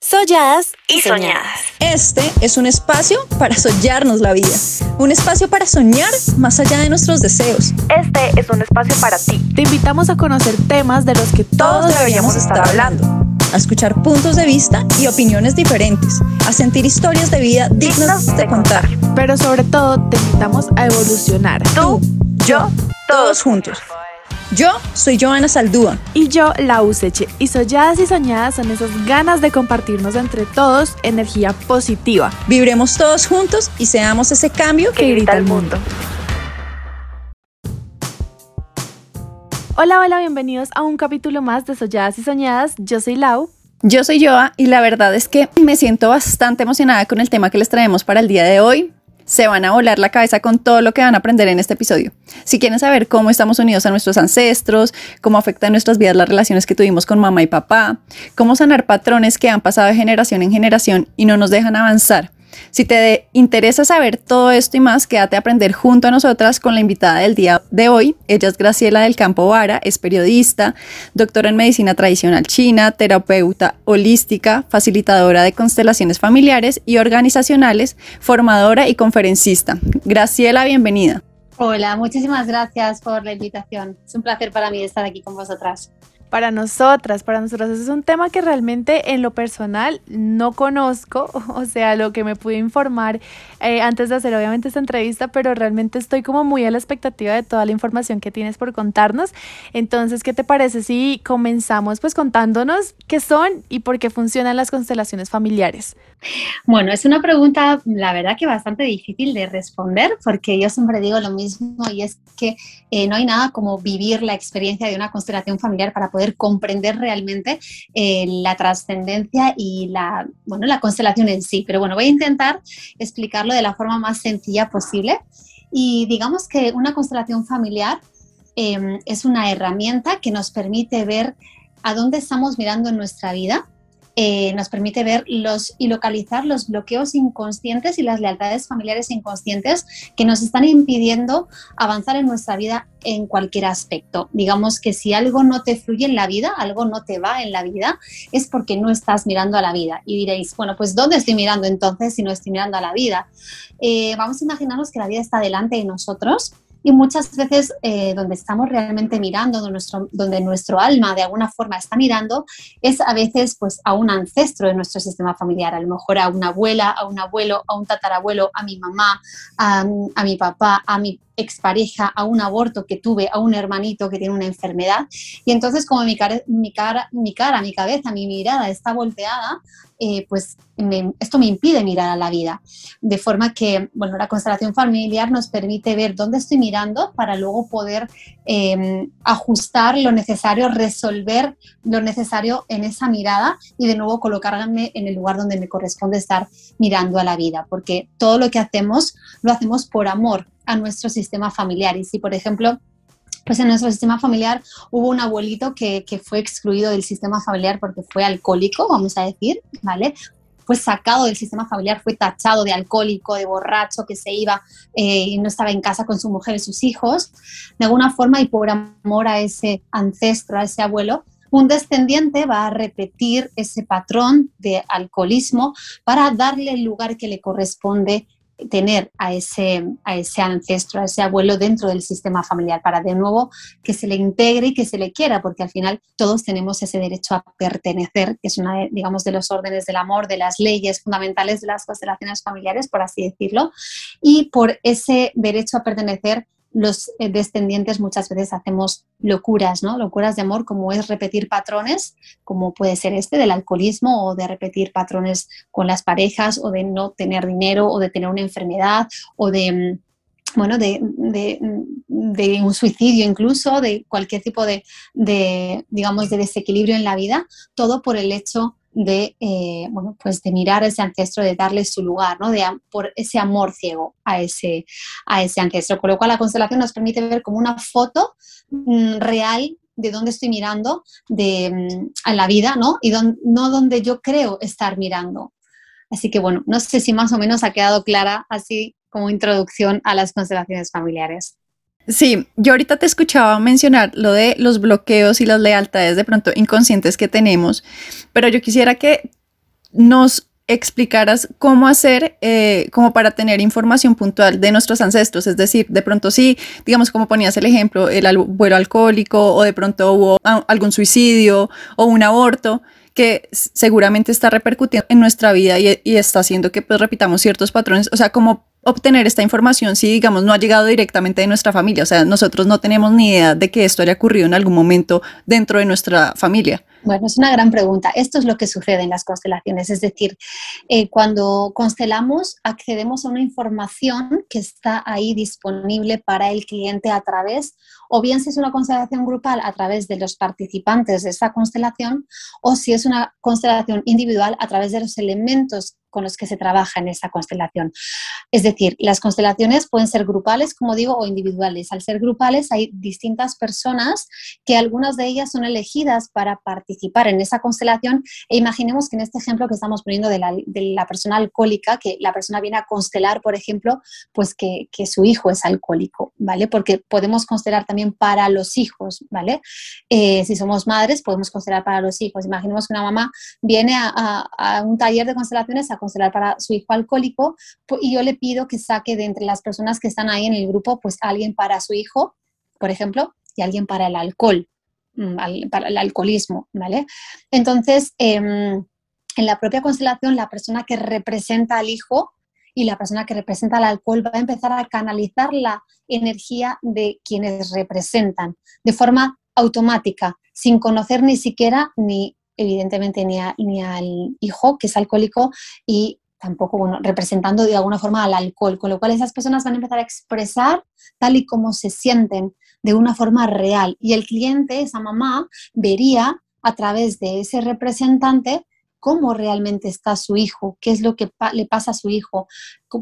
Solladas y soñadas. Este es un espacio para soñarnos la vida. Un espacio para soñar más allá de nuestros deseos. Este es un espacio para ti. Te invitamos a conocer temas de los que todos, deberíamos estar hablando. A escuchar puntos de vista y opiniones diferentes. A sentir historias de vida dignas de contar. Pero sobre todo te invitamos a evolucionar. Tú, yo, Todos juntos. Yo soy Joana Saldúa. Y yo, la Useche. Y soñadas y soñadas son esas ganas de compartirnos entre todos energía positiva. Vibremos todos juntos y seamos ese cambio que grita el mundo. Hola, hola, bienvenidos a un capítulo más de Solladas y Soñadas. Yo soy Lau. Yo soy Joa y la verdad es que me siento bastante emocionada con el tema que les traemos para el día de hoy se van a volar la cabeza con todo lo que van a aprender en este episodio. Si quieren saber cómo estamos unidos a nuestros ancestros, cómo afectan nuestras vidas las relaciones que tuvimos con mamá y papá, cómo sanar patrones que han pasado de generación en generación y no nos dejan avanzar, si te interesa saber todo esto y más, quédate a aprender junto a nosotras con la invitada del día de hoy. Ella es Graciela del Campo Vara, es periodista, doctora en medicina tradicional china, terapeuta holística, facilitadora de constelaciones familiares y organizacionales, formadora y conferencista. Graciela, bienvenida. Hola, muchísimas gracias por la invitación. Es un placer para mí estar aquí con vosotras para nosotras, para nosotras. Es un tema que realmente en lo personal no conozco, o sea, lo que me pude informar eh, antes de hacer obviamente esta entrevista, pero realmente estoy como muy a la expectativa de toda la información que tienes por contarnos. Entonces, ¿qué te parece si comenzamos pues contándonos qué son y por qué funcionan las constelaciones familiares? Bueno, es una pregunta, la verdad que bastante difícil de responder, porque yo siempre digo lo mismo y es que eh, no hay nada como vivir la experiencia de una constelación familiar para poder comprender realmente eh, la trascendencia y la, bueno, la constelación en sí. Pero bueno, voy a intentar explicarlo de la forma más sencilla posible. Y digamos que una constelación familiar em, es una herramienta que nos permite ver a dónde estamos mirando en nuestra vida eh, nos permite ver los y localizar los bloqueos inconscientes y las lealtades familiares inconscientes que nos están impidiendo avanzar en nuestra vida en cualquier aspecto. Digamos que si algo no te fluye en la vida, algo no te va en la vida, es porque no estás mirando a la vida. Y diréis, bueno, pues ¿dónde estoy mirando entonces si no estoy mirando a la vida? Eh, vamos a imaginarnos que la vida está delante de nosotros y muchas veces eh, donde estamos realmente mirando, donde nuestro, donde nuestro alma de alguna forma está mirando, es a veces pues a un ancestro de nuestro sistema familiar, a lo mejor a una abuela, a un abuelo, a un tatarabuelo, a mi mamá, a, a mi papá, a mi expareja, a un aborto que tuve, a un hermanito que tiene una enfermedad. Y entonces como mi cara, mi cara, mi, cara, mi cabeza, mi mirada está volteada, eh, pues esto me impide mirar a la vida. De forma que, bueno, la constelación familiar nos permite ver dónde estoy mirando para luego poder em, ajustar lo necesario, resolver lo necesario en esa mirada y de nuevo colocarme en el lugar donde me corresponde estar mirando a la vida. Porque todo lo que hacemos lo hacemos por amor, a nuestro sistema familiar. Y si, por ejemplo, pues en nuestro sistema familiar hubo un abuelito que, que, fue excluido del sistema familiar porque fue alcohólico, vamos a decir, ¿vale? Fue sacado del sistema familiar, fue tachado de alcohólico, de borracho, que se iba eh, y no estaba en casa con su mujer y sus hijos. De alguna forma, y por amor a ese ancestro, a ese abuelo, un descendiente va a repetir ese patrón de alcoholismo para darle el lugar que le corresponde tener a ese, a ese ancestro, a ese abuelo dentro del sistema familiar, para de nuevo que se le integre y que se le quiera, porque al final todos tenemos ese derecho a pertenecer, que es una, digamos, de los órdenes del amor, de las leyes fundamentales de las constelaciones familiares, por así decirlo, y por ese derecho a pertenecer los eh, descendientes muchas veces hacemos locuras, ¿no? Locuras de amor, como es repetir patrones, como puede ser este del alcoholismo, o de repetir patrones con las parejas, o de no tener dinero, o de tener una enfermedad, o de mm, bueno, de, un suicidio incluso, de cualquier tipo de, de, digamos, de desequilibrio en la vida, todo por el hecho de, eh, bueno, pues de mirar a ese ancestro, de darle su lugar, ¿no? de, por ese amor ciego a ese, a ese ancestro. Con lo cual la constelación nos permite ver como una foto mm, real de dónde estoy mirando de, mm, a la vida, ¿no? Y no donde yo creo estar mirando. Así que bueno, no sé si más o menos ha quedado clara así como introducción a las constelaciones familiares. Sí, yo ahorita te escuchaba mencionar lo de los bloqueos y las lealtades de pronto inconscientes que tenemos, pero yo quisiera que nos explicaras cómo hacer eh, como para tener información puntual de nuestros ancestros, es decir, de pronto sí, digamos como ponías el ejemplo, el abuelo alcohólico o de pronto hubo algún suicidio o un aborto que seguramente está repercutiendo en nuestra vida y, y está haciendo que pues repitamos ciertos patrones, o sea, como obtener esta información si, digamos, no ha llegado directamente de nuestra familia. O sea, nosotros no tenemos ni idea de que esto haya ocurrido en algún momento dentro de nuestra familia. Bueno, es una gran pregunta. Esto es lo que sucede en las constelaciones. Es decir, eh, cuando constelamos, accedemos a una información que está ahí disponible para el cliente a través, o bien si es una constelación grupal, a través de los participantes de esa constelación, o si es una constelación individual, a través de los elementos con los que se trabaja en esa constelación. Es decir, las constelaciones pueden ser grupales, como digo, o individuales. Al ser grupales hay distintas personas que algunas de ellas son elegidas para participar en esa constelación e imaginemos que en este ejemplo que estamos poniendo de la, persona alcohólica, que la persona viene a constelar, por ejemplo, pues que, su hijo es alcohólico, ¿vale? Porque podemos constelar también para los hijos, ¿vale? Eh, si somos madres, podemos constelar para los hijos. Imaginemos que una mamá viene a, a un taller de constelaciones a constelar para su hijo alcohólico y yo le pido que saque de entre las personas que están ahí en el grupo, pues alguien para su hijo, por ejemplo, y alguien para el alcohol, mm, para el alcoholismo, ¿vale? Entonces, em, en la propia constelación, la persona que representa al hijo y la persona que representa al alcohol va a empezar a canalizar la energía de quienes representan de forma automática, sin conocer ni siquiera ni evidentemente ni, al hijo que es alcohólico y tampoco, bueno, representando de alguna forma al alcohol, con lo cual esas personas van a empezar a expresar tal y como se sienten de una forma real y el cliente, esa mamá, vería a través de ese representante cómo realmente está su hijo, qué es lo que le pasa a su hijo,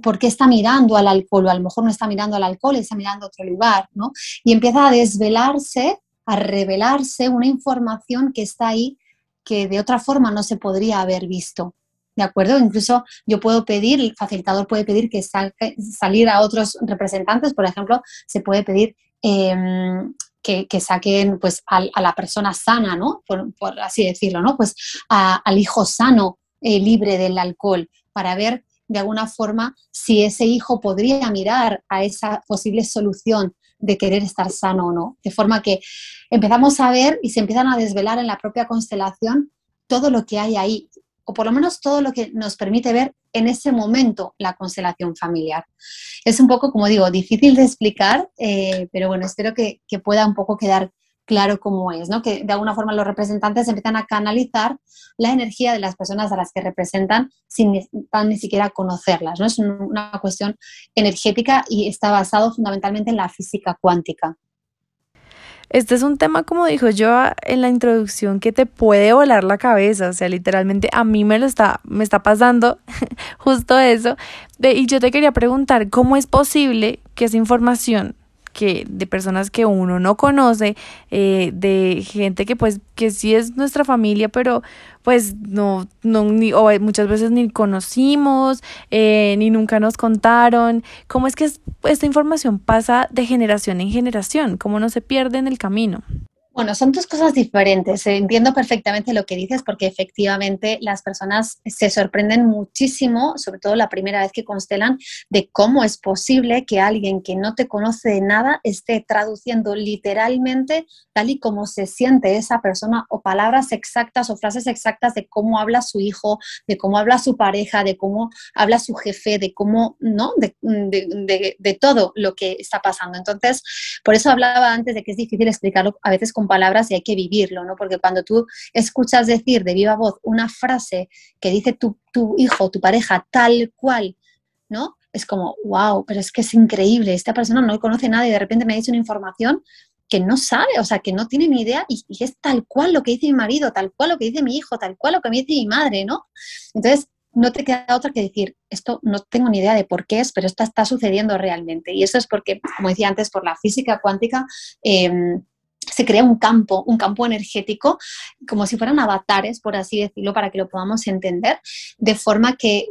por qué está mirando al alcohol, o a lo mejor no está mirando al alcohol, está mirando a otro lugar, ¿no? Y empieza a desvelarse, a revelarse una información que está ahí que de otra forma no se podría haber visto. ¿De acuerdo? Incluso yo puedo pedir, el facilitador puede pedir que salga, salir a otros representantes, por ejemplo, se puede pedir em, que, saquen pues, a, la persona sana, ¿no? Por, así decirlo, ¿no? Pues al hijo sano, eh, libre del alcohol, para ver de alguna forma si ese hijo podría mirar a esa posible solución de querer estar sano o no. De forma que empezamos a ver y se empiezan a desvelar en la propia constelación todo lo que hay ahí, o por lo menos todo lo que nos permite ver en ese momento la constelación familiar. Es un poco, como digo, difícil de explicar, eh, pero bueno, espero que, que pueda un poco quedar claro cómo es, ¿no? Que de alguna forma los representantes empiezan a canalizar la energía de las personas a las que representan sin ni, ni siquiera conocerlas, ¿no? Es una cuestión energética y está basado fundamentalmente en la física cuántica. Este es un tema, como dijo yo en la introducción, que te puede volar la cabeza. O sea, literalmente a mí me lo está, me está pasando justo eso. y yo te quería preguntar, ¿cómo es posible que esa información que de personas que uno no conoce, eh, de gente que pues que sí es nuestra familia, pero pues no, no ni, o muchas veces ni conocimos, eh, ni nunca nos contaron. ¿Cómo es que esta información pasa de generación en generación? ¿Cómo no se pierde en el camino? Bueno, son dos cosas diferentes. Entiendo perfectamente lo que dices porque efectivamente las personas se sorprenden muchísimo, sobre todo la primera vez que constelan, de cómo es posible que alguien que no te conoce de nada esté traduciendo literalmente tal y como se siente esa persona o palabras exactas o frases exactas de cómo habla su hijo, de cómo habla su pareja, de cómo habla su jefe, de cómo, ¿no? De, de, de todo lo que está pasando. Entonces, por eso hablaba antes de que es difícil explicarlo a veces palabras y hay que vivirlo, ¿no? Porque cuando tú escuchas decir de viva voz una frase que dice tu, tu hijo, tu pareja, tal cual, ¿no? Es como, wow, pero es que es increíble, esta persona no conoce nada y de repente me ha dicho una información que no sabe, o sea, que no tiene ni idea y, es tal cual lo que dice mi marido, tal cual lo que dice mi hijo, tal cual lo que me dice mi madre, ¿no? Entonces, no te queda otra que decir, esto no tengo ni idea de por qué es, pero esto está sucediendo realmente. Y eso es porque, como decía antes, por la física cuántica, eh, se crea un campo, un campo energético, como si fueran avatares, por así decirlo, para que lo podamos entender, de forma que,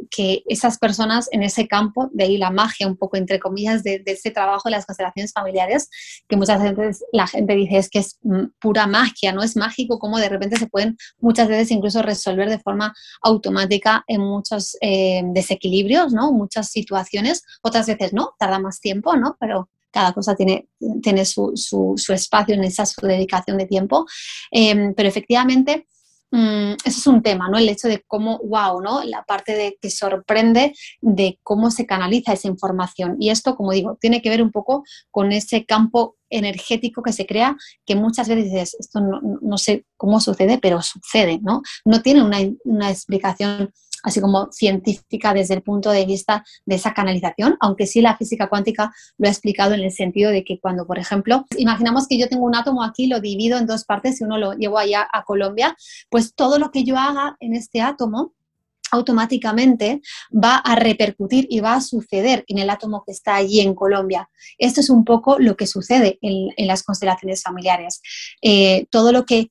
esas personas en ese campo, de ahí la magia, un poco entre comillas, de, ese trabajo de las constelaciones familiares, que muchas veces la gente dice es que es mm, pura magia, no es mágico, como de repente se pueden muchas veces incluso resolver de forma automática en muchos eh, desequilibrios, ¿no? Muchas situaciones, otras veces no, tarda más tiempo, ¿no? Pero cada cosa tiene, tiene su, su, espacio en esa su dedicación de tiempo, em, pero efectivamente mm, eso es un tema, ¿no? El hecho de cómo, wow, ¿no? La parte de que sorprende de cómo se canaliza esa información. Y esto, como digo, tiene que ver un poco con ese campo energético que se crea, que muchas veces esto no, no sé cómo sucede, pero sucede, ¿no? No tiene una, una explicación así como científica desde el punto de vista de esa canalización, aunque sí la física cuántica lo ha explicado en el sentido de que cuando, por ejemplo, imaginamos que yo tengo un átomo aquí, lo divido en dos partes y uno lo llevo allá a Colombia, pues todo lo que yo haga en este átomo automáticamente va a repercutir y va a suceder en el átomo que está allí en Colombia. Esto es un poco lo que sucede en, las constelaciones familiares. Eh, todo lo que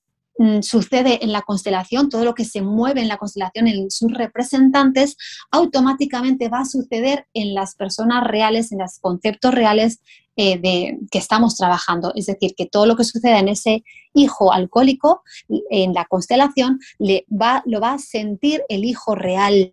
sucede en la constelación, todo lo que se mueve en la constelación en sus representantes, automáticamente va a suceder en las personas reales, en los conceptos reales eh, de, que estamos trabajando. Es decir, que todo lo que suceda en ese hijo alcohólico, en la constelación, le va, lo va a sentir el hijo real.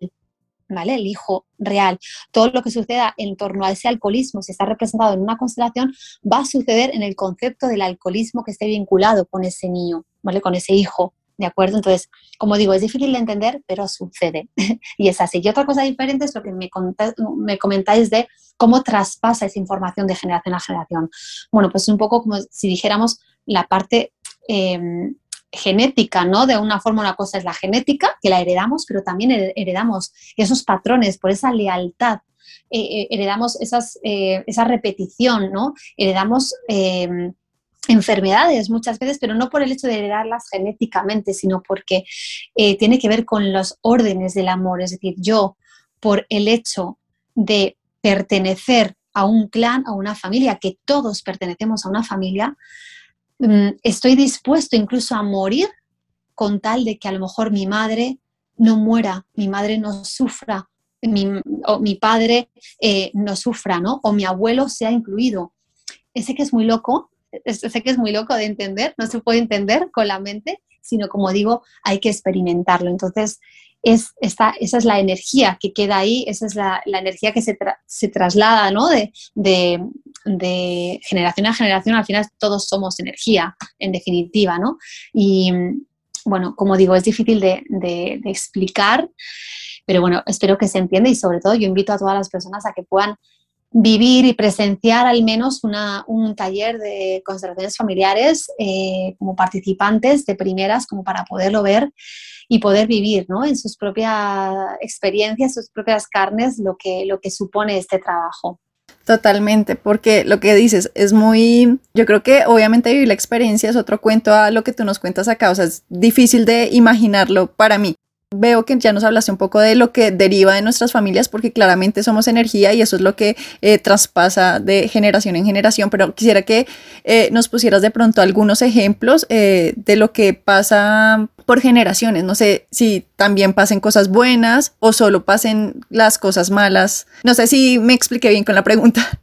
¿Vale? El hijo real. Todo lo que suceda en torno a ese alcoholismo, si está representado en una constelación, va a suceder en el concepto del alcoholismo que esté vinculado con ese niño. ¿Vale? Con ese hijo, ¿de acuerdo? Entonces, como digo, es difícil de entender, pero sucede. y es así. Y otra cosa diferente es lo que me, me comentáis de cómo traspasa esa información de generación a generación. Bueno, pues un poco como si dijéramos la parte em, genética, ¿no? De una forma, una cosa es la genética, que la heredamos, pero también heredamos esos patrones por esa lealtad. Eh, eh, heredamos esas, eh, esa repetición, ¿no? Heredamos em, enfermedades muchas veces, pero no por el hecho de heredarlas genéticamente, sino porque eh, tiene que ver con los órdenes del amor. Es decir, yo, por el hecho de pertenecer a un clan, a una familia, que todos pertenecemos a una familia, mm, estoy dispuesto incluso a morir con tal de que a lo mejor mi madre no muera, mi madre no sufra, mi, o mi padre eh, no sufra, ¿no? O mi abuelo sea incluido. Ese que es muy loco, sé que es muy loco de entender, no se puede entender con la mente, sino como digo, hay que experimentarlo. Entonces, es, esa es la energía que queda ahí, esa es la, energía que se, se traslada ¿no? de, de, generación a generación. Al final todos somos energía, en definitiva. ¿no? Y bueno, como digo, es difícil de, de explicar, pero bueno, espero que se entienda y sobre todo yo invito a todas las personas a que puedan vivir y presenciar al menos un taller de constelaciones familiares eh, como participantes de primeras, como para poderlo ver y poder vivir ¿no? en sus propias experiencias, sus propias carnes, lo que, lo que supone este trabajo. Totalmente, porque lo que dices es muy, yo creo que obviamente vivir la experiencia es otro cuento a lo que tú nos cuentas acá, o sea, es difícil de imaginarlo para mí veo que ya nos hablaste un poco de lo que deriva de nuestras familias, porque claramente somos energía y eso es lo que eh, traspasa de generación en generación, pero quisiera que eh, nos pusieras de pronto algunos ejemplos eh, de lo que pasa por generaciones. No sé si también pasen cosas buenas o solo pasen las cosas malas. No sé si me expliqué bien con la pregunta.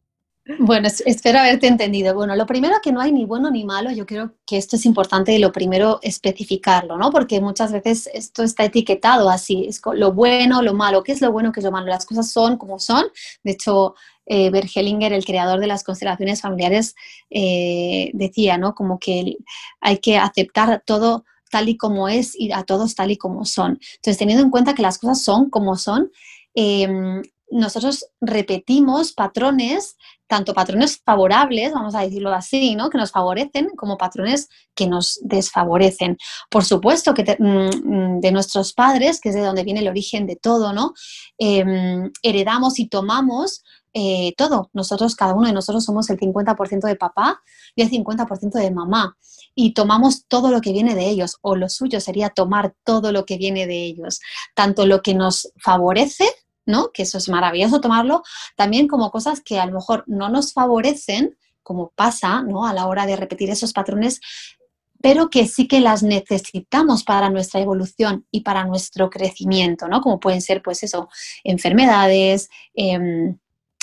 Bueno, espero haberte entendido. Bueno, lo primero que no hay ni bueno ni malo, yo creo que esto es importante y lo primero especificarlo, ¿no? Porque muchas veces esto está etiquetado así, es lo bueno, lo malo, ¿qué es lo bueno, qué es lo malo? Las cosas son como son. De hecho, eh, el creador de las constelaciones familiares, eh, decía, ¿no? Como que hay que aceptar todo tal y como es y a todos tal y como son. Entonces, teniendo en cuenta que las cosas son como son, em, nosotros repetimos patrones, tanto patrones favorables, vamos a decirlo así, ¿no? que nos favorecen, como patrones que nos desfavorecen. Por supuesto que mm, de nuestros padres, que es de donde viene el origen de todo, ¿no? Em, heredamos y tomamos eh, todo. Nosotros, cada uno de nosotros somos el 50% de papá y el 50% de mamá. Y tomamos todo lo que viene de ellos, o lo suyo sería tomar todo lo que viene de ellos, tanto lo que nos favorece ¿no? Que eso es maravilloso tomarlo, también como cosas que a lo mejor no nos favorecen, como pasa ¿no? a la hora de repetir esos patrones, pero que sí que las necesitamos para nuestra evolución y para nuestro crecimiento, ¿no? Como pueden ser, pues eso, enfermedades, em,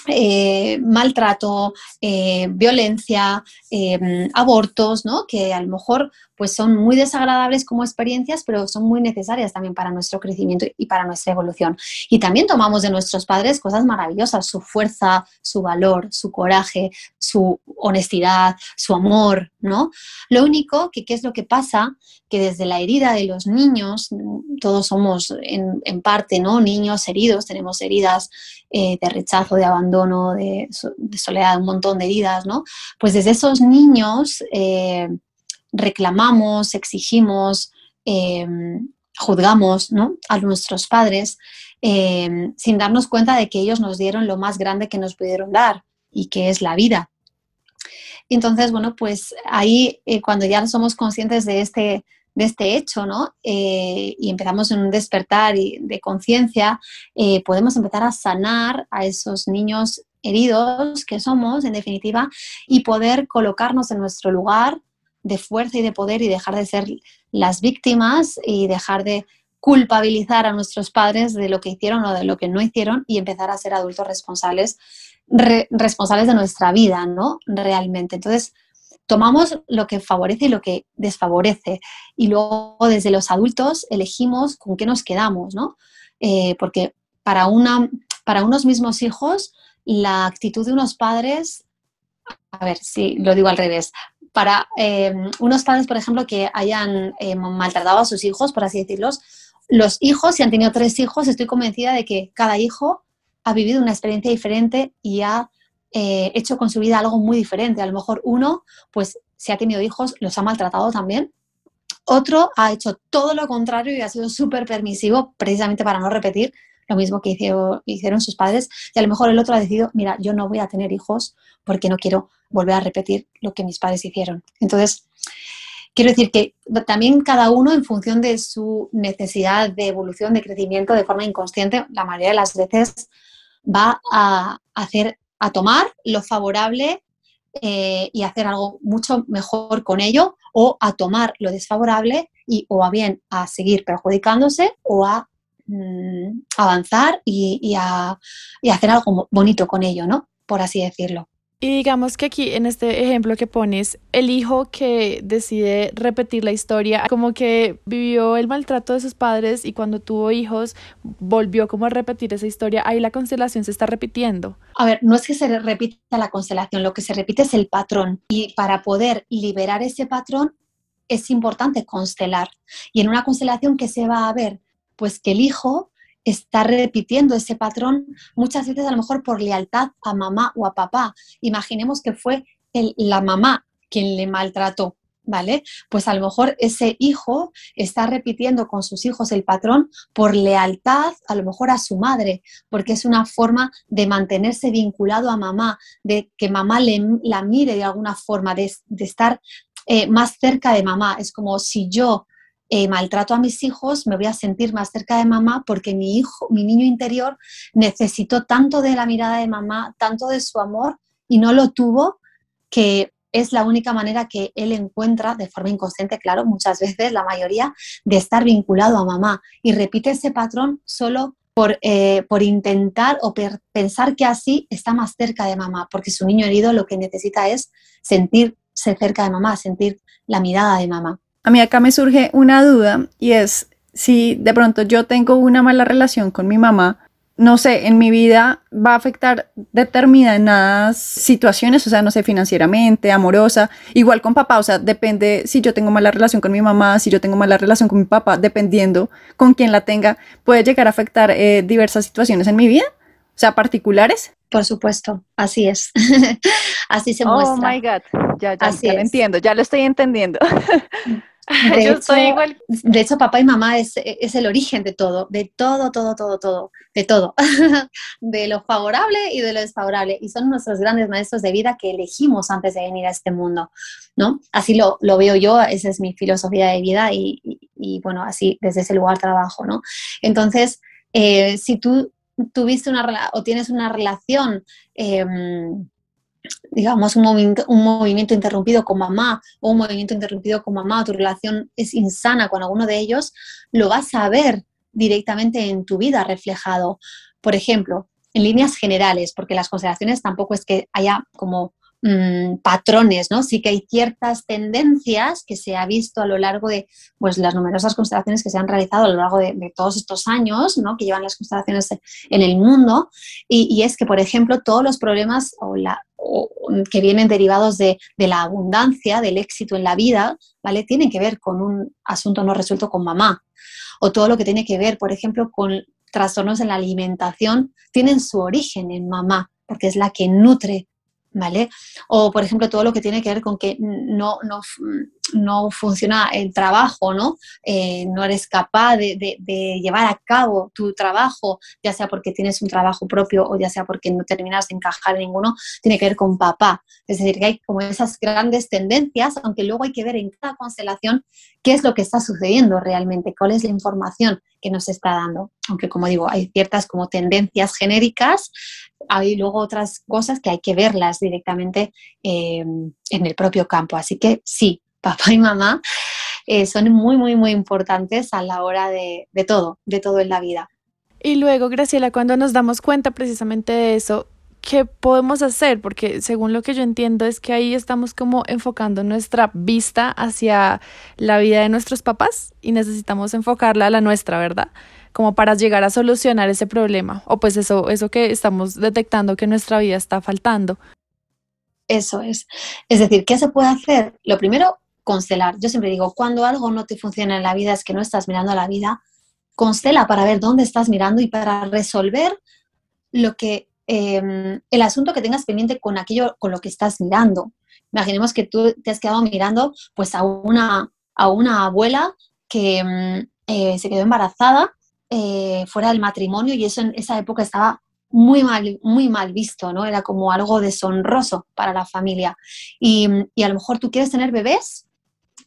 eh, maltrato, eh, violencia, em, abortos, ¿no? Que a lo mejor pues son muy desagradables como experiencias, pero son muy necesarias también para nuestro crecimiento y para nuestra evolución. Y también tomamos de nuestros padres cosas maravillosas, su fuerza, su valor, su coraje, su honestidad, su amor, ¿no? Lo único que, ¿qué es lo que pasa? Que desde la herida de los niños, todos somos en, parte, ¿no? Niños heridos, tenemos heridas eh, de rechazo, de abandono, de, soledad, un montón de heridas, ¿no? Pues desde esos niños... Eh, reclamamos, exigimos, em, juzgamos a nuestros padres em, sin darnos cuenta de que ellos nos dieron lo más grande que nos pudieron dar y que es la vida. Entonces, bueno, pues ahí eh, cuando ya somos conscientes de este, de este hecho, ¿no? Eh, y empezamos en un despertar de conciencia, eh, podemos empezar a sanar a esos niños heridos que somos, en definitiva, y poder colocarnos en nuestro lugar de fuerza y de poder y dejar de ser las víctimas y dejar de culpabilizar a nuestros padres de lo que hicieron o de lo que no hicieron y empezar a ser adultos responsables, responsables de nuestra vida, ¿no? Realmente. Entonces, tomamos lo que favorece y lo que desfavorece y luego desde los adultos elegimos con qué nos quedamos, ¿no? Eh, porque para, una, para unos mismos hijos, la actitud de unos padres, a ver si lo digo al revés, para eh, unos padres, por ejemplo, que hayan eh, maltratado a sus hijos, por así decirlos, los hijos, si han tenido tres hijos, estoy convencida de que cada hijo ha vivido una experiencia diferente y ha eh, hecho con su vida algo muy diferente. A lo mejor uno, pues si ha tenido hijos, los ha maltratado también. Otro ha hecho todo lo contrario y ha sido súper permisivo, precisamente para no repetir lo mismo que hicieron sus padres. Y a lo mejor el otro ha decidido, mira, yo no voy a tener hijos porque no quiero volver a repetir lo que mis padres hicieron. Entonces, quiero decir que también cada uno en función de su necesidad de evolución, de crecimiento de forma inconsciente, la mayoría de las veces va a hacer, a tomar lo favorable eh, y hacer algo mucho mejor con ello o a tomar lo desfavorable y o a bien a seguir perjudicándose o a mm, avanzar y, y, a, y hacer algo bonito con ello, ¿no? Por así decirlo. Y digamos que aquí en este ejemplo que pones, el hijo que decide repetir la historia, como que vivió el maltrato de sus padres y cuando tuvo hijos volvió como a repetir esa historia, ahí la constelación se está repitiendo. A ver, no es que se repita la constelación, lo que se repite es el patrón y para poder liberar ese patrón es importante constelar. Y en una constelación que se va a ver, pues que el hijo está repitiendo ese patrón muchas veces a lo mejor por lealtad a mamá o a papá. Imaginemos que fue la mamá quien le maltrató, ¿vale? Pues a lo mejor ese hijo está repitiendo con sus hijos el patrón por lealtad a lo mejor a su madre, porque es una forma de mantenerse vinculado a mamá, de que mamá le, la mire de alguna forma, de, estar eh, más cerca de mamá. Es como si yo eh, maltrato a mis hijos, me voy a sentir más cerca de mamá porque mi hijo, mi niño interior necesitó tanto de la mirada de mamá, tanto de su amor y no lo tuvo, que es la única manera que él encuentra, de forma inconsciente, claro, muchas veces, la mayoría, de estar vinculado a mamá. Y repite ese patrón solo por, eh, por intentar o pensar que así está más cerca de mamá, porque su niño herido lo que necesita es sentirse cerca de mamá, sentir la mirada de mamá. A mí acá me surge una duda y es si de pronto yo tengo una mala relación con mi mamá, no sé, en mi vida va a afectar determinadas situaciones, o sea, no sé, financieramente, amorosa, igual con papá, o sea, depende si yo tengo mala relación con mi mamá, si yo tengo mala relación con mi papá, dependiendo con quién la tenga, puede llegar a afectar eh, diversas situaciones en mi vida, o sea, particulares. Por supuesto, así es. así se muestra. Oh my God, ya, ya, ya lo entiendo, ya lo estoy entendiendo. De, hecho, igual. de hecho, papá y mamá es, es, el origen de todo, de todo, todo, todo, todo, de todo, de lo favorable y de lo desfavorable. Y son nuestros grandes maestros de vida que elegimos antes de venir a este mundo, ¿no? Así lo, lo veo yo, esa es mi filosofía de vida y, y, bueno, así desde ese lugar trabajo, ¿no? Entonces, eh, si tú tuviste una o tienes una relación... Eh, digamos, un movimiento interrumpido con mamá o un movimiento interrumpido con mamá, o tu relación es insana con alguno de ellos, lo vas a ver directamente en tu vida reflejado. Por ejemplo, en líneas generales, porque las consideraciones tampoco es que haya como Mm, patrones, ¿no? Sí que hay ciertas tendencias que se ha visto a lo largo de pues, las numerosas constelaciones que se han realizado a lo largo de, todos estos años, ¿no? Que llevan las constelaciones en el mundo. Y, es que, por ejemplo, todos los problemas que vienen derivados de, de, la abundancia, del éxito en la vida, ¿vale? Tienen que ver con un asunto no resuelto con mamá. O todo lo que tiene que ver, por ejemplo, con trastornos en la alimentación, tienen su origen en mamá, porque es la que nutre ¿vale? O, por ejemplo, todo lo que tiene que ver con que no, no, no funciona el trabajo, ¿no? Eh, no eres capaz de, llevar a cabo tu trabajo, ya sea porque tienes un trabajo propio o ya sea porque no terminas de encajar en ninguno, tiene que ver con papá. Es decir, que hay como esas grandes tendencias, aunque luego hay que ver en cada constelación qué es lo que está sucediendo realmente, cuál es la información que nos está dando. Aunque, como digo, hay ciertas como tendencias genéricas, hay luego otras cosas que hay que verlas directamente eh, en el propio campo. Así que sí, papá y mamá eh, son muy, muy, muy importantes a la hora de, de todo, de todo en la vida. Y luego, Graciela, cuando nos damos cuenta precisamente de eso, ¿qué podemos hacer? Porque según lo que yo entiendo es que ahí estamos como enfocando nuestra vista hacia la vida de nuestros papás y necesitamos enfocarla a la nuestra, ¿verdad? Como para llegar a solucionar ese problema o pues eso, eso que estamos detectando que nuestra vida está faltando. Eso es. Es decir, ¿qué se puede hacer? Lo primero, constelar. Yo siempre digo, cuando algo no te funciona en la vida es que no estás mirando la vida, constela para ver dónde estás mirando y para resolver lo que em, el asunto que tengas pendiente con aquello con lo que estás mirando. Imaginemos que tú te has quedado mirando pues a una, a una abuela que em, eh, se quedó embarazada eh, fuera del matrimonio y eso en esa época estaba muy mal, muy mal visto, ¿no? Era como algo deshonroso para la familia. Y, y a lo mejor tú quieres tener bebés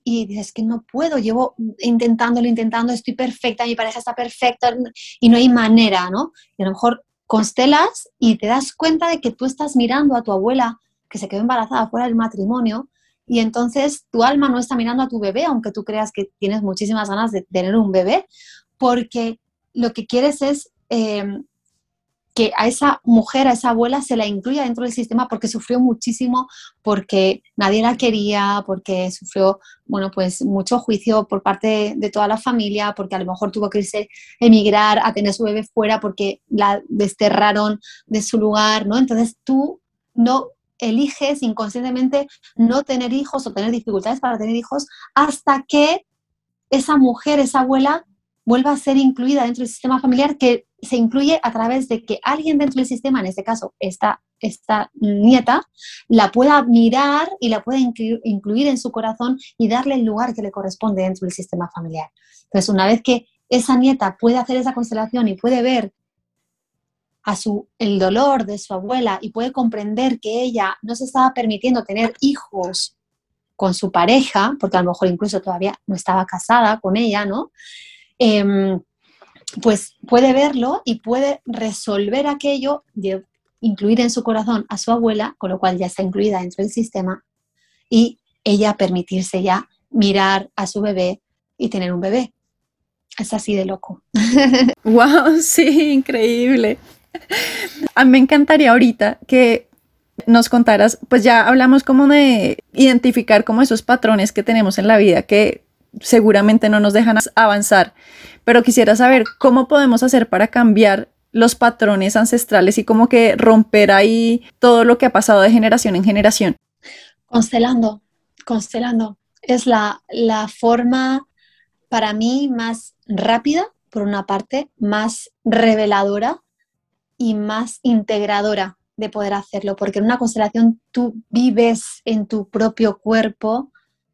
y dices que no puedo, llevo intentándolo, intentando, estoy perfecta, mi pareja está perfecta y no hay manera, ¿no? Y a lo mejor constelas y te das cuenta de que tú estás mirando a tu abuela que se quedó embarazada fuera del matrimonio y entonces tu alma no está mirando a tu bebé, aunque tú creas que tienes muchísimas ganas de tener un bebé, porque lo que quieres es em, que a esa mujer, a esa abuela, se la incluya dentro del sistema porque sufrió muchísimo, porque nadie la quería, porque sufrió, bueno, pues mucho juicio por parte de, toda la familia, porque a lo mejor tuvo que irse emigrar a tener su bebé fuera porque la desterraron de su lugar, ¿no? Entonces tú no eliges inconscientemente no tener hijos o tener dificultades para tener hijos hasta que esa mujer, esa abuela, vuelva a ser incluida dentro del sistema familiar que se incluye a través de que alguien dentro del sistema, en este caso esta, esta nieta, la pueda mirar y la pueda incluir en su corazón y darle el lugar que le corresponde dentro del sistema familiar. Entonces, una vez que esa nieta puede hacer esa constelación y puede ver a su, el dolor de su abuela y puede comprender que ella no se estaba permitiendo tener hijos con su pareja, porque a lo mejor incluso todavía no estaba casada con ella, ¿no? Em, pues puede verlo y puede resolver aquello, de incluir en su corazón a su abuela, con lo cual ya está incluida dentro del sistema, y ella permitirse ya mirar a su bebé y tener un bebé. Es así de loco. ¡Wow! Sí, increíble. A mí me encantaría ahorita que nos contaras, pues ya hablamos como de identificar como esos patrones que tenemos en la vida que seguramente no nos dejan avanzar, pero quisiera saber cómo podemos hacer para cambiar los patrones ancestrales y como que romper ahí todo lo que ha pasado de generación en generación. Constelando, constelando. Es la, la forma para mí más rápida, por una parte, más reveladora y más integradora de poder hacerlo, porque en una constelación tú vives en tu propio cuerpo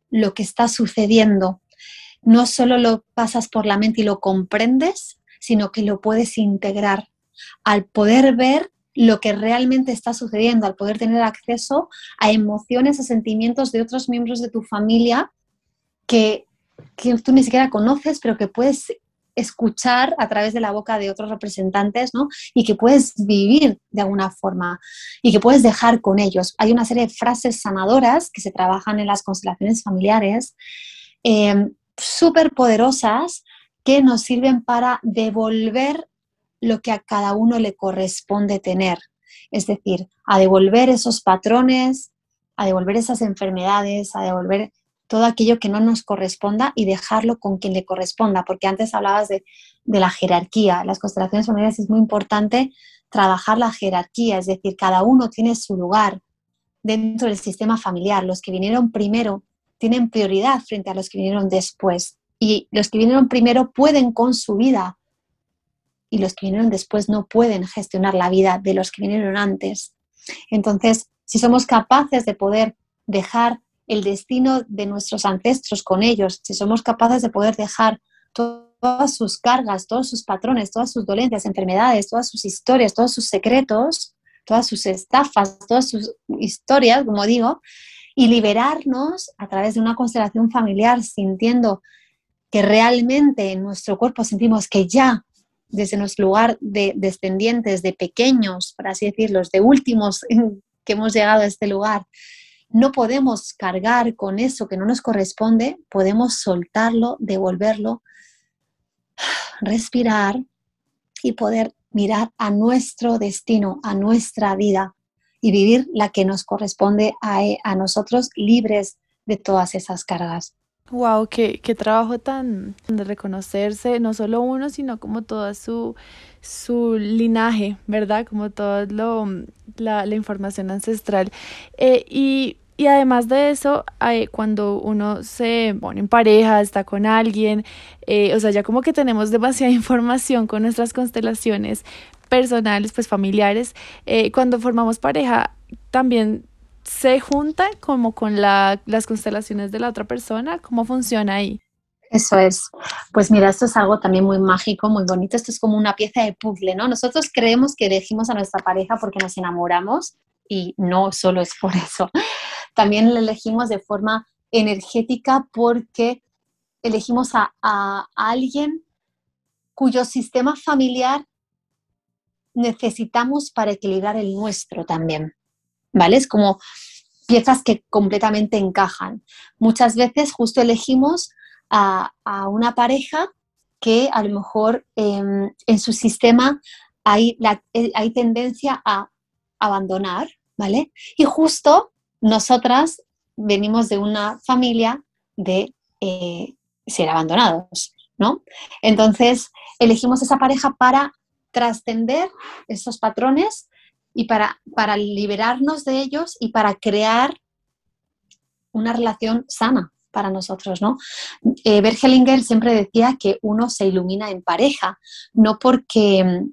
lo que está sucediendo no solo lo pasas por la mente y lo comprendes, sino que lo puedes integrar. Al poder ver lo que realmente está sucediendo, al poder tener acceso a emociones, a sentimientos de otros miembros de tu familia que, tú ni siquiera conoces, pero que puedes escuchar a través de la boca de otros representantes, ¿no? Y que puedes vivir de alguna forma y que puedes dejar con ellos. Hay una serie de frases sanadoras que se trabajan en las constelaciones familiares, eh, súper poderosas, que nos sirven para devolver lo que a cada uno le corresponde tener. Es decir, a devolver esos patrones, a devolver esas enfermedades, a devolver todo aquello que no nos corresponda y dejarlo con quien le corresponda, porque antes hablabas de, la jerarquía. En las constelaciones familiares es muy importante trabajar la jerarquía, es decir, cada uno tiene su lugar dentro del sistema familiar. Los que vinieron primero tienen prioridad frente a los que vinieron después. Y los que vinieron primero pueden con su vida y los que vinieron después no pueden gestionar la vida de los que vinieron antes. Entonces, si somos capaces de poder dejar el destino de nuestros ancestros con ellos, si somos capaces de poder dejar todas sus cargas, todos sus patrones, todas sus dolencias, enfermedades, todas sus historias, todos sus secretos, todas sus estafas, todas sus historias, como digo, y liberarnos a través de una constelación familiar sintiendo que realmente en nuestro cuerpo sentimos que ya desde nuestro lugar de descendientes, de pequeños, por así decirlo, de últimos que hemos llegado a este lugar, no podemos cargar con eso que no nos corresponde, podemos soltarlo, devolverlo, respirar y poder mirar a nuestro destino, a nuestra vida y vivir la que nos corresponde a, nosotros libres de todas esas cargas. Wow, qué, qué trabajo tan de reconocerse, no solo uno, sino como toda su, su linaje, ¿verdad? Como toda la, la información ancestral. Eh, y, y además de eso, cuando uno se pone en pareja, está con alguien, eh, o sea, ya como que tenemos demasiada información con nuestras constelaciones personales, pues familiares, eh, cuando formamos pareja, también se junta como con la, las constelaciones de la otra persona? ¿Cómo funciona ahí? Eso es. Pues mira, esto es algo también muy mágico, muy bonito. Esto es como una pieza de puzzle, ¿no? Nosotros creemos que elegimos a nuestra pareja porque nos enamoramos y no solo es por eso. También la elegimos de forma energética porque elegimos a, alguien cuyo sistema familiar necesitamos para equilibrar el nuestro también. ¿vale? Es como piezas que completamente encajan. Muchas veces justo elegimos a, una pareja que a lo mejor em, en su sistema hay, eh, hay tendencia a abandonar, ¿vale? Y justo nosotras venimos de una familia de eh, ser abandonados, ¿no? Entonces, elegimos esa pareja para trascender esos patrones y para, para liberarnos de ellos y para crear una relación sana para nosotros, ¿no? Eh, Bergelinger siempre decía que uno se ilumina en pareja, no porque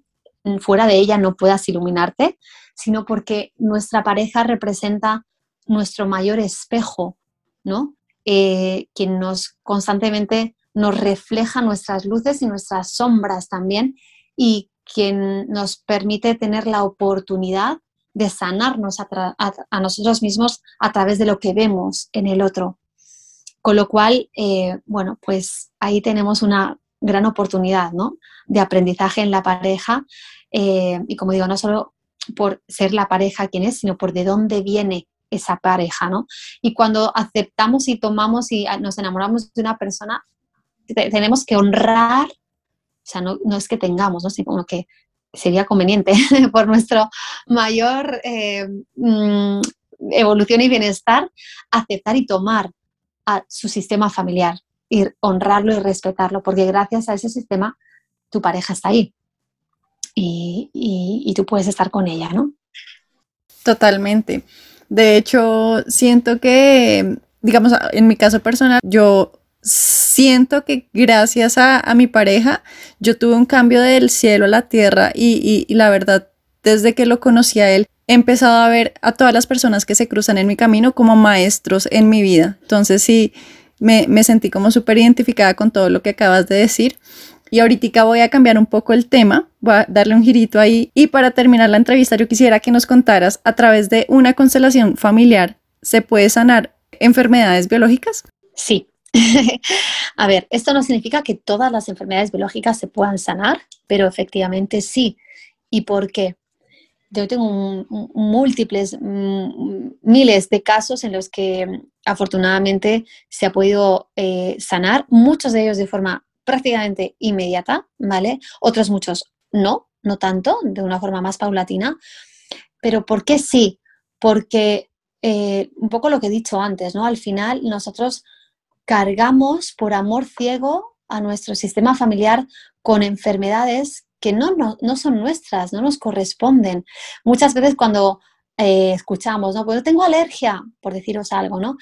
mm, fuera de ella no puedas iluminarte, sino porque nuestra pareja representa nuestro mayor espejo, ¿no? Eh, que nos constantemente nos refleja nuestras luces y nuestras sombras también y quien nos permite tener la oportunidad de sanarnos a, nosotros mismos a través de lo que vemos en el otro. Con lo cual, eh, bueno, pues ahí tenemos una gran oportunidad ¿no? de aprendizaje en la pareja eh, y como digo, no solo por ser la pareja quien es, sino por de dónde viene esa pareja, ¿no? Y cuando aceptamos y tomamos y nos enamoramos de una persona, tenemos que honrar o sea, no, es que tengamos, ¿no? sino que sería conveniente por nuestro mayor eh, mm, evolución y bienestar aceptar y tomar a su sistema familiar y honrarlo y respetarlo, porque gracias a ese sistema tu pareja está ahí y, y tú puedes estar con ella, ¿no? Totalmente. De hecho, siento que, digamos, en mi caso personal, yo siento que gracias a, mi pareja yo tuve un cambio del cielo a la tierra y, la verdad, desde que lo conocí a él, he empezado a ver a todas las personas que se cruzan en mi camino como maestros en mi vida. Entonces sí, me, me sentí como súper identificada con todo lo que acabas de decir. Y ahorita voy a cambiar un poco el tema, voy a darle un girito ahí. Y para terminar la entrevista, yo quisiera que nos contaras a través de una constelación familiar, ¿se puede sanar enfermedades biológicas? Sí, A ver, esto no significa que todas las enfermedades biológicas se puedan sanar, pero efectivamente sí. ¿Y por qué? Yo tengo múltiples, mm, miles de casos en los que mm, afortunadamente se ha podido eh, sanar, muchos de ellos de forma prácticamente inmediata, ¿vale? Otros muchos no, no tanto, de una forma más paulatina. Pero ¿por qué sí? Porque eh, un poco lo que he dicho antes, ¿no? Al final nosotros cargamos por amor ciego a nuestro sistema familiar con enfermedades que no, no, son nuestras, no nos corresponden. Muchas veces cuando eh, escuchamos, ¿no? Pues tengo alergia, por deciros algo, ¿no?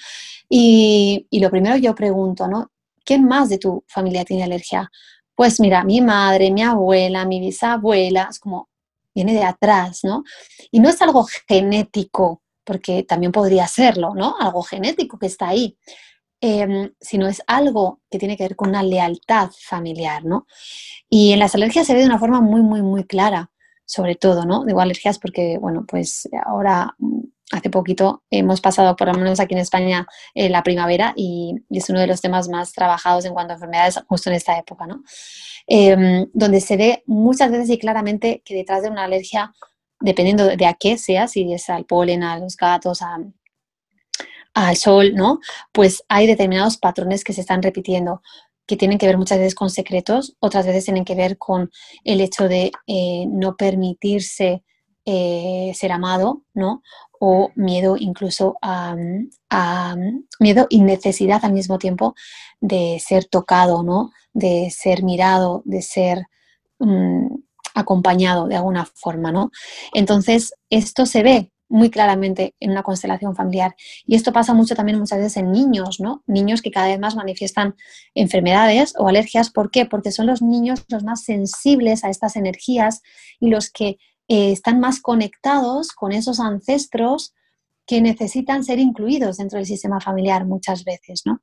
Y, y, lo primero yo pregunto, ¿no? ¿Quién más de tu familia tiene alergia? Pues mira, mi madre, mi abuela, mi bisabuela, es como, viene de atrás, ¿no? Y no es algo genético, porque también podría serlo, ¿no? Algo genético que está ahí, em, sino es algo que tiene que ver con una lealtad familiar, ¿no? Y en las alergias se ve de una forma muy, muy, muy clara, sobre todo, ¿no? Digo alergias porque, bueno, pues ahora mm, hace poquito hemos pasado, por lo menos aquí en España, eh, la primavera y, es uno de los temas más trabajados en cuanto a enfermedades justo en esta época, ¿no? Em, donde se ve muchas veces y claramente que detrás de una alergia, dependiendo de a qué sea, si es al polen, a los gatos, al sol, ¿no? Pues hay determinados patrones que se están repitiendo que tienen que ver muchas veces con secretos, otras veces tienen que ver con el hecho de eh, no permitirse eh, ser amado, ¿no? O miedo incluso a, miedo y necesidad al mismo tiempo de ser tocado, ¿no? De ser mirado, de ser mm, acompañado de alguna forma, ¿no? Entonces, esto se ve muy claramente en una constelación familiar. Y esto pasa mucho también muchas veces en niños, ¿no? Niños que cada vez más manifiestan enfermedades o alergias. ¿Por qué? Porque son los niños los más sensibles a estas energías y los que eh, están más conectados con esos ancestros que necesitan ser incluidos dentro del sistema familiar muchas veces, ¿no?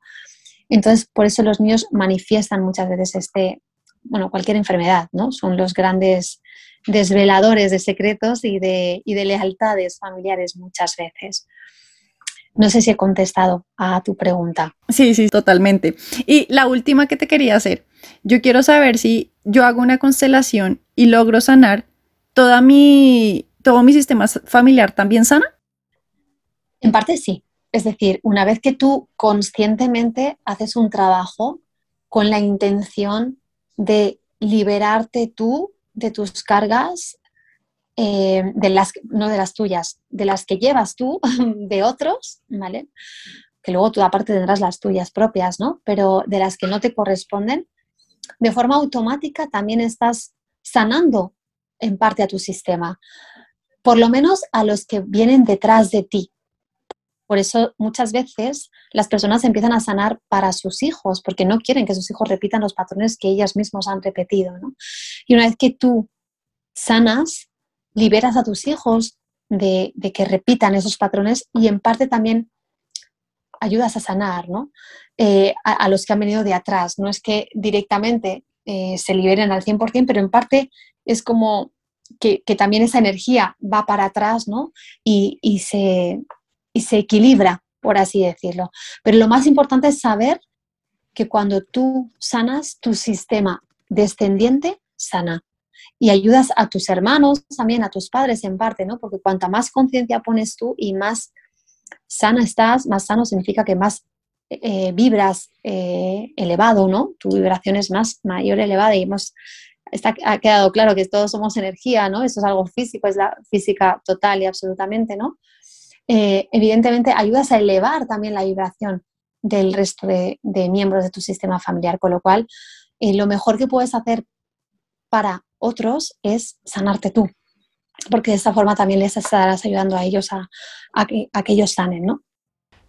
Entonces, por eso los niños manifiestan muchas veces este, bueno, cualquier enfermedad, ¿no? Son los grandes desveladores de secretos y de, y de lealtades familiares muchas veces. No sé si he contestado a tu pregunta. Sí, sí, totalmente. Y la última que te quería hacer, yo quiero saber si yo hago una constelación y logro sanar toda mi, todo mi sistema familiar también sana? En parte sí. Es decir, una vez que tú conscientemente haces un trabajo con la intención de liberarte tú de tus cargas, eh, de las, no de las tuyas, de las que llevas tú, de otros, ¿vale? Que luego tú aparte tendrás las tuyas propias, ¿no? Pero de las que no te corresponden, de forma automática también estás sanando en parte a tu sistema, por lo menos a los que vienen detrás de ti. Por eso muchas veces las personas empiezan a sanar para sus hijos, porque no quieren que sus hijos repitan los patrones que ellas mismas han repetido. Y una vez que tú sanas, liberas a tus hijos de, que repitan esos patrones y en parte también ayudas a sanar eh, a, los que han venido de atrás. No es que directamente eh, se liberen al 100%, pero en parte es como que, también esa energía va para atrás, ¿no? Y, se, se equilibra, por así decirlo. Pero lo más importante es saber que cuando tú sanas, tu sistema descendiente sana. Y ayudas a tus hermanos, también a tus padres en parte, ¿no? Porque cuanta más conciencia pones tú y más sana estás, más sano significa que más eh, vibras eh, elevado, ¿no? Tu vibración es más mayor, elevada y hemos está, ha quedado claro que todos somos energía, ¿no? Eso es algo físico, es la física total y absolutamente, ¿no? Eh, evidentemente ayudas a elevar también la vibración del resto de, miembros de tu sistema familiar, con lo cual eh, lo mejor que puedes hacer para otros es sanarte tú, porque de esta forma también les estarás ayudando a ellos a, que, a que ellos sanen, ¿no?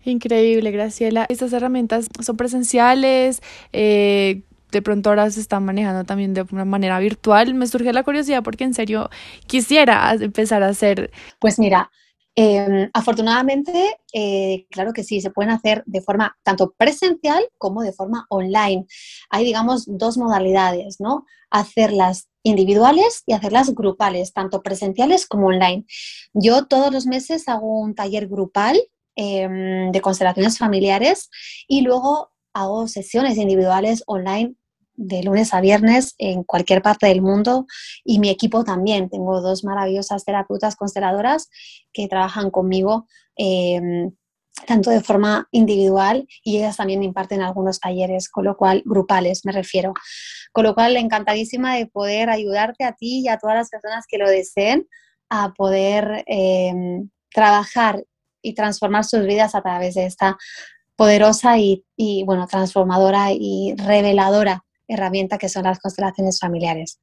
Increíble, Graciela. Estas herramientas son presenciales, eh, de pronto ahora se están manejando también de una manera virtual. Me surge la curiosidad porque en serio quisiera empezar a hacer. Pues mira, em, afortunadamente, eh, claro que sí, se pueden hacer de forma tanto presencial como de forma online. Hay, digamos, dos modalidades, ¿no? Hacerlas individuales y hacerlas grupales, tanto presenciales como online. Yo todos los meses hago un taller grupal em, de constelaciones familiares y luego hago sesiones individuales online de lunes a viernes en cualquier parte del mundo y mi equipo también. Tengo dos maravillosas terapeutas consteladoras que trabajan conmigo em, tanto de forma individual y ellas también imparten algunos talleres, con lo cual grupales me refiero. Con lo cual, encantadísima de poder ayudarte a ti y a todas las personas que lo deseen a poder em, trabajar y transformar sus vidas a través de esta poderosa y, y, bueno, transformadora y reveladora herramienta que son las constelaciones familiares.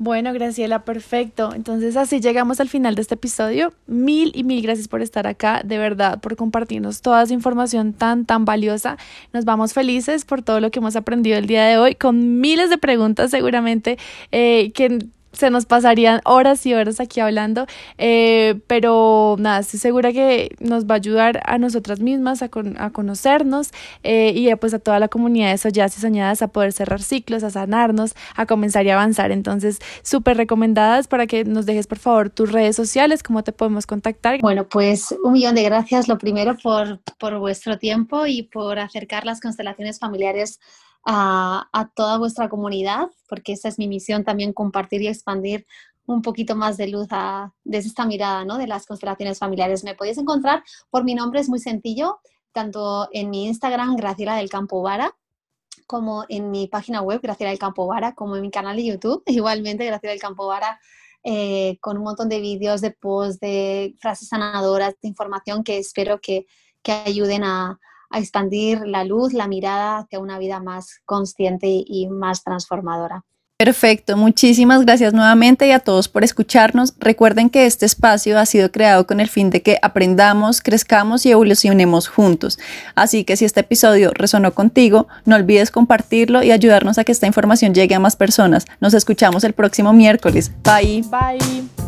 Bueno, Graciela, perfecto. Entonces así llegamos al final de este episodio. Mil y mil gracias por estar acá, de verdad, por compartirnos toda esa información tan, tan valiosa. Nos vamos felices por todo lo que hemos aprendido el día de hoy, con miles de preguntas seguramente eh, que se nos pasarían horas y horas aquí hablando, eh, pero nada, estoy segura que nos va a ayudar a nosotras mismas a, a conocernos eh, y pues a toda la comunidad de Soñadas y Soñadas a poder cerrar ciclos, a sanarnos, a comenzar y avanzar. Entonces, súper recomendadas para que nos dejes por favor tus redes sociales, cómo te podemos contactar. Bueno, pues un millón de gracias, lo primero por, por vuestro tiempo y por acercar las constelaciones familiares a, toda vuestra comunidad, porque esa es mi misión también, compartir y expandir un poquito más de luz desde esta mirada ¿no? de las constelaciones familiares. Me podéis encontrar por mi nombre, es muy sencillo, tanto en mi Instagram, Graciela del Campo Vara, como en mi página web, Graciela del Campo Vara, como en mi canal de YouTube, igualmente Graciela del Campo Vara, eh, con un montón de vídeos, de posts, de frases sanadoras, de información que espero que, que ayuden a, a expandir la luz, la mirada hacia una vida más consciente y más transformadora. Perfecto, muchísimas gracias nuevamente y a todos por escucharnos. Recuerden que este espacio ha sido creado con el fin de que aprendamos, crezcamos y evolucionemos juntos. Así que si este episodio resonó contigo, no olvides compartirlo y ayudarnos a que esta información llegue a más personas. Nos escuchamos el próximo miércoles. Bye. Bye.